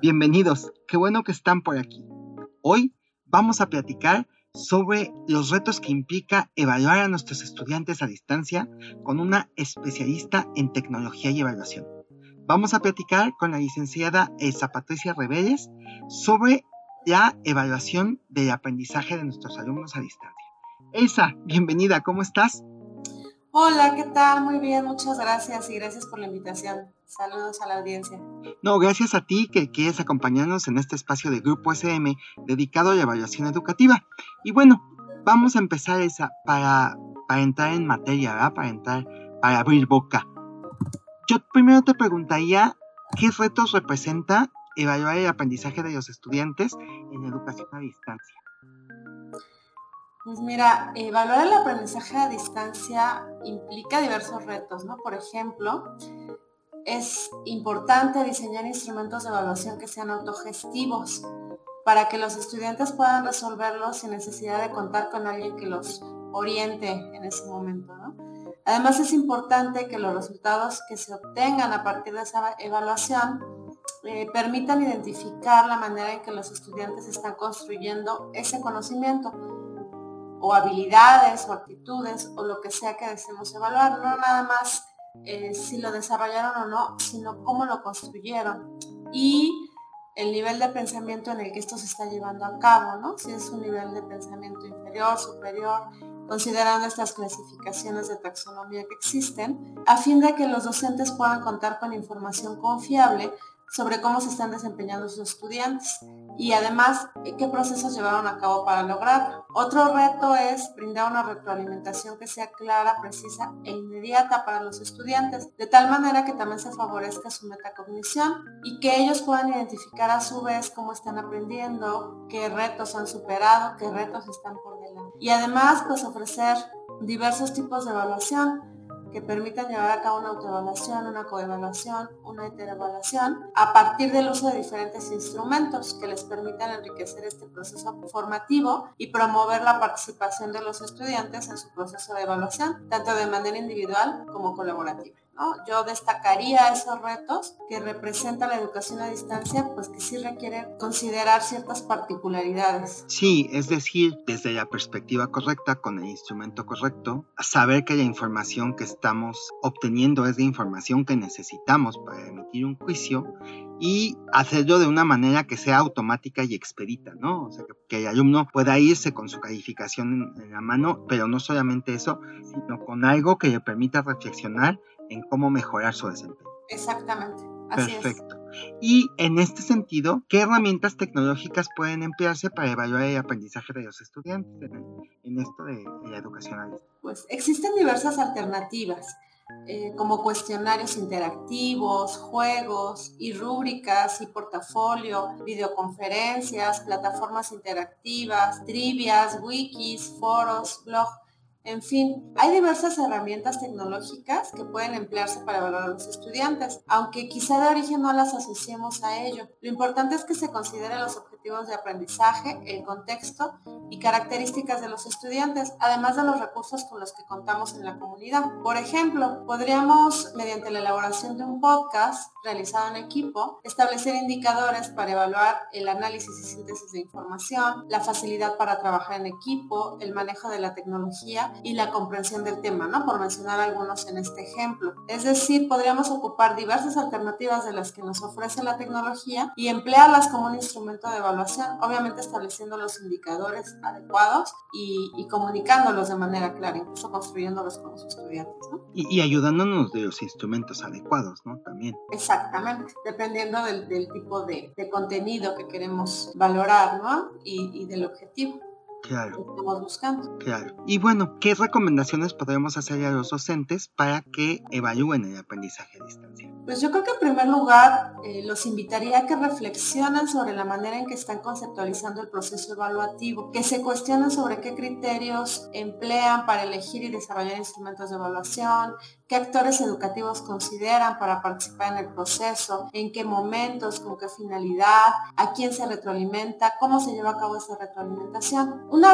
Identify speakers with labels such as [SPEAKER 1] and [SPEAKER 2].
[SPEAKER 1] bienvenidos, qué bueno que están por aquí. Hoy vamos a platicar sobre los retos que implica evaluar a nuestros estudiantes a distancia con una especialista en tecnología y evaluación. Vamos a platicar con la licenciada Elsa Patricia Rebeles sobre la evaluación del aprendizaje de nuestros alumnos a distancia. Elsa, bienvenida, ¿cómo estás?
[SPEAKER 2] Hola, ¿qué tal? Muy bien, muchas gracias y gracias por la invitación. Saludos a la audiencia.
[SPEAKER 1] No, gracias a ti que quieres acompañarnos en este espacio de Grupo SM dedicado a la evaluación educativa. Y bueno, vamos a empezar esa para, para entrar en materia, ¿verdad? Para entrar, para abrir boca. Yo primero te preguntaría qué retos representa evaluar el aprendizaje de los estudiantes en educación a distancia.
[SPEAKER 2] Pues mira, evaluar el aprendizaje a distancia implica diversos retos, ¿no? Por ejemplo, es importante diseñar instrumentos de evaluación que sean autogestivos para que los estudiantes puedan resolverlos sin necesidad de contar con alguien que los oriente en ese momento. Además es importante que los resultados que se obtengan a partir de esa evaluación eh, permitan identificar la manera en que los estudiantes están construyendo ese conocimiento o habilidades o actitudes o lo que sea que deseemos evaluar, no nada más eh, si lo desarrollaron o no, sino cómo lo construyeron y el nivel de pensamiento en el que esto se está llevando a cabo, ¿no? Si es un nivel de pensamiento inferior, superior, considerando estas clasificaciones de taxonomía que existen, a fin de que los docentes puedan contar con información confiable sobre cómo se están desempeñando sus estudiantes y además qué procesos llevaron a cabo para lograrlo. Otro reto es brindar una retroalimentación que sea clara, precisa e inmediata para los estudiantes, de tal manera que también se favorezca su metacognición y que ellos puedan identificar a su vez cómo están aprendiendo, qué retos han superado, qué retos están por delante. Y además pues ofrecer diversos tipos de evaluación que permitan llevar a cabo una autoevaluación, una coevaluación, una interevaluación, a partir del uso de diferentes instrumentos que les permitan enriquecer este proceso formativo y promover la participación de los estudiantes en su proceso de evaluación, tanto de manera individual como colaborativa. Yo destacaría esos retos que representa la educación a distancia, pues que sí requiere considerar ciertas particularidades.
[SPEAKER 1] Sí, es decir, desde la perspectiva correcta, con el instrumento correcto, saber que la información que estamos obteniendo es la información que necesitamos para emitir un juicio y hacerlo de una manera que sea automática y expedita, ¿no? O sea, que, el alumno pueda irse con su calificación en la mano, pero no solamente eso, sino con algo que le permita reflexionar en cómo mejorar su desempeño.
[SPEAKER 2] Exactamente.
[SPEAKER 1] Así Perfecto. Y en este sentido, ¿qué herramientas tecnológicas pueden emplearse para evaluar el aprendizaje de los estudiantes en, esto de, la educación
[SPEAKER 2] Pues existen diversas alternativas. Eh, como cuestionarios interactivos, juegos y rúbricas y portafolio, videoconferencias, plataformas interactivas, trivias, wikis, foros, blog. En fin, hay diversas herramientas tecnológicas que pueden emplearse para evaluar a los estudiantes, aunque quizá de origen no las asociemos a ello. Lo importante es que se consideren los objetivos de aprendizaje, el contexto y características de los estudiantes, además de los recursos con los que contamos en la comunidad. Por ejemplo, podríamos, mediante la elaboración de un podcast realizado en equipo, establecer indicadores para evaluar el análisis y síntesis de información, la facilidad para trabajar en equipo, el manejo de la tecnología y la comprensión del tema, ¿no? Por mencionar algunos en este ejemplo. Es decir, podríamos ocupar diversas alternativas de las que nos ofrece la tecnología y emplearlas como un instrumento de evaluación, obviamente estableciendo los indicadores adecuados y, comunicándolos de manera clara, incluso construyéndolos con los estudiantes, ¿no?
[SPEAKER 1] Y, ayudándonos de los instrumentos adecuados, ¿no? También.
[SPEAKER 2] Exactamente, dependiendo del, tipo de, contenido que queremos valorar, ¿no? y del objetivo.
[SPEAKER 1] Claro.
[SPEAKER 2] estamos buscando.
[SPEAKER 1] Claro. Y bueno, ¿qué recomendaciones podemos hacer a los docentes para que evalúen el aprendizaje a distancia?
[SPEAKER 2] Pues yo creo que en primer lugar eh, los invitaría a que reflexionen sobre la manera en que están conceptualizando el proceso evaluativo, que se cuestionen sobre qué criterios emplean para elegir y desarrollar instrumentos de evaluación, qué actores educativos consideran para participar en el proceso, en qué momentos, con qué finalidad, a quién se retroalimenta, cómo se lleva a cabo esa retroalimentación.